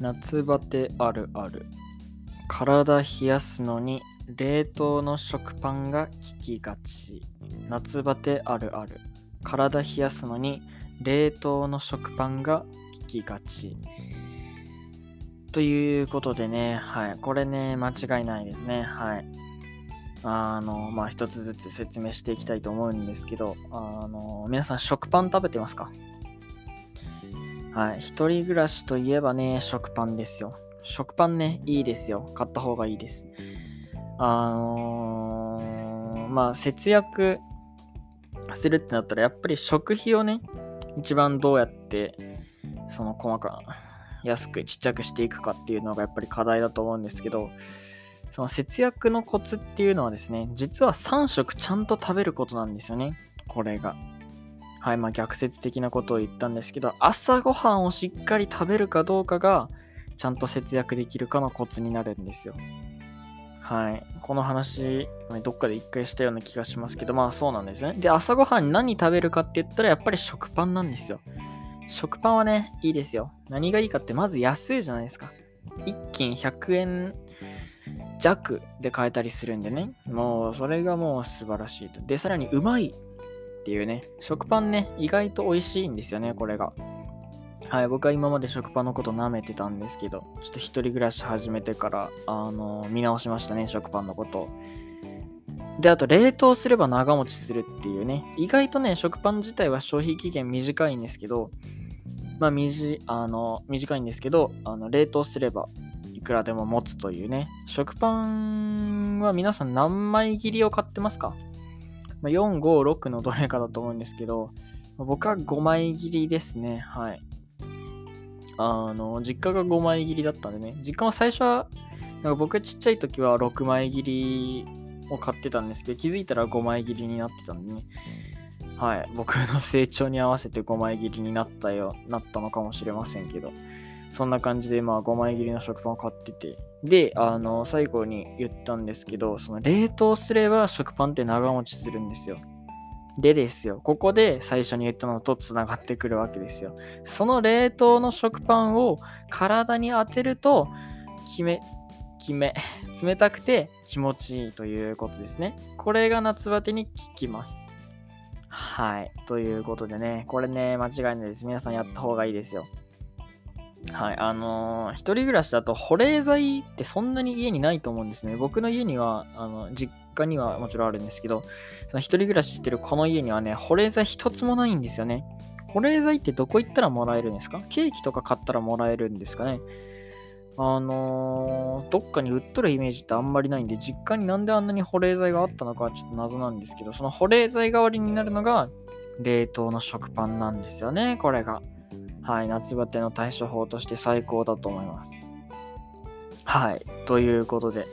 夏バテあるある。体冷やすのに冷凍の食パンが効きがち。夏バテあるある。体冷やすのに冷凍の食パンが効きがち。ということでね、はい。これね、間違いないですね。はい。あの、まあ、一つずつ説明していきたいと思うんですけど、あの、皆さん食パン食べてますか？はい。一人暮らしといえばね、食パンですよ。食パンね、いいですよ。買った方がいいです。あのー、まあ、節約するってなったら、やっぱり食費をね、一番どうやって、その細か、安くちっちゃくしていくかっていうのがやっぱり課題だと思うんですけど、その節約のコツっていうのはですね、実は3食ちゃんと食べることなんですよね。これが。はい、まあ逆説的なことを言ったんですけど、朝ごはんをしっかり食べるかどうかが、ちゃんと節約できるかのコツになるんですよ。はい。この話、どっかで一回したような気がしますけど、まあそうなんですね。で、朝ごはん何食べるかって言ったら、やっぱり食パンなんですよ。食パンはね、いいですよ。何がいいかって、まず安いじゃないですか。一斤100円弱で買えたりするんでね。もう、それがもう素晴らしいと。で、さらにうまいっていうね。食パンね、意外と美味しいんですよね、これが。はい、僕は今まで食パンのこと舐めてたんですけど、ちょっと一人暮らし始めてから、あの、見直しましたね、食パンのこと。で、あと、冷凍すれば長持ちするっていうね、意外とね、食パン自体は消費期限短いんですけど、まあ、みじあの短いんですけど、あの冷凍すればいくらでも持つというね。食パンは皆さん何枚切りを買ってますか、まあ、?4、5、6のどれかだと思うんですけど、僕は5枚切りですね。はい。あの、実家が5枚切りだったんでね。実家は最初は、なんか僕ちっちゃい時は6枚切りを買ってたんですけど、気づいたら5枚切りになってたんでね。はい。僕の成長に合わせて5枚切りになったよ、なったのかもしれませんけど。そんな感じで、まあ、5枚切りの食パンを買ってて。で、あの、最後に言ったんですけど、その冷凍すれば食パンって長持ちするんですよ。でですよ、ここで最初に言ったのとつながってくるわけですよ。その冷凍の食パンを体に当てると、決め、決め、冷たくて気持ちいいということですね。これが夏バテに効きます。はい。ということでね、これね、間違いないです。皆さんやった方がいいですよ。はい、あのー、一人暮らしだと保冷剤ってそんなに家にないと思うんですね。僕の家には、あの、実家にはもちろんあるんですけど、その一人暮らししてるこの家にはね、保冷剤一つもないんですよね。保冷剤ってどこ行ったらもらえるんですか？ケーキとか買ったらもらえるんですかね？あのー、どっかに売っとるイメージってあんまりないんで、実家になんであんなに保冷剤があったのかはちょっと謎なんですけど、その保冷剤代わりになるのが冷凍の食パンなんですよね、これが。はい、夏バテの対処法として最高だと思います。はい、ということで、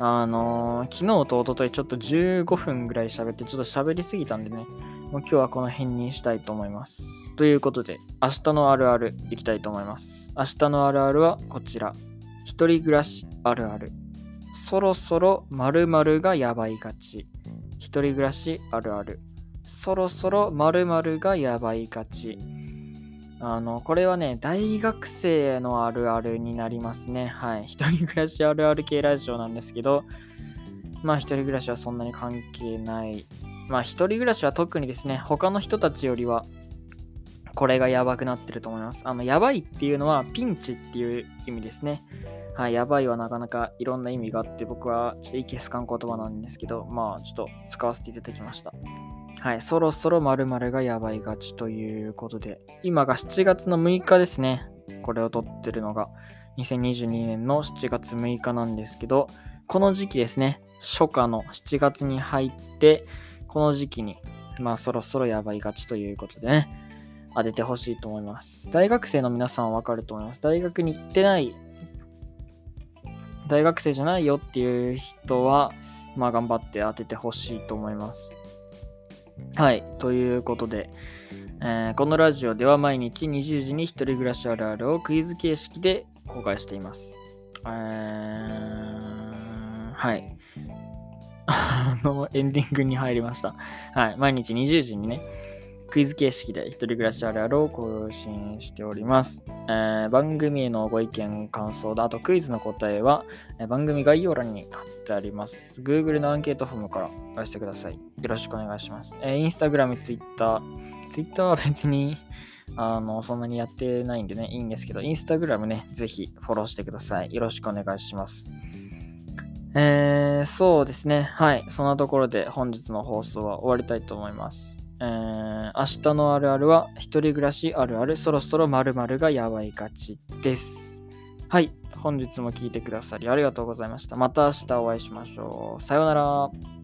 あのー、昨日と一昨日ちょっと15分ぐらい喋って、ちょっと喋りすぎたんでね、もう今日はこの辺にしたいと思います。ということで、明日のあるあるいきたいと思います。明日のあるあるはこちら。一人暮らしあるある。そろそろ〇〇がやばいがち。一人暮らしあるある。そろそろ〇〇がやばいがち。あの、これはね、大学生のあるあるになりますね。はい。一人暮らしあるある系ラジオなんですけど、まあ一人暮らしはそんなに関係ない。まあ一人暮らしは特にですね、他の人たちよりは、これがやばくなってると思います。あの、やばいっていうのはピンチっていう意味ですね。はい、やばいはなかなかいろんな意味があって、僕はちょっといけすかん言葉なんですけど、まあちょっと使わせていただきました。はい、そろそろ〇〇がやばいがちということで、今が7月の6日ですね。これを撮ってるのが、2022年の7月6日なんですけど、この時期ですね、初夏の7月に入って、この時期に、まあそろそろやばいがちということでね、当ててほしいと思います。大学生の皆さんはわかると思います。大学に行ってない、大学生じゃないよっていう人は、まあ頑張って当ててほしいと思います。はい。ということで、えー、このラジオでは毎日20時に1人暮らしあるあるをクイズ形式で公開しています。えー、はい。あの、エンディングに入りました。はい。毎日20時にね、クイズ形式で一人暮らしあるあるを更新しております。えー番組へのご意見、感想だ、あとクイズの答えは、えー番組概要欄に貼ってあります。Google のアンケートフォームからお寄せください。よろしくお願いします。えー、Instagram、Twitter、Twitter は別にあのそんなにやってないんでね、いいんですけど、Instagram ね、ぜひフォローしてください。よろしくお願いします。えー、そうですね。はい。そんなところで本日の放送は終わりたいと思います。えー、明日のあるあるは、一人暮らしあるある、そろそろ〇〇がやばいがちです。はい。本日も聴いてくださりありがとうございました。また明日お会いしましょう。さようなら。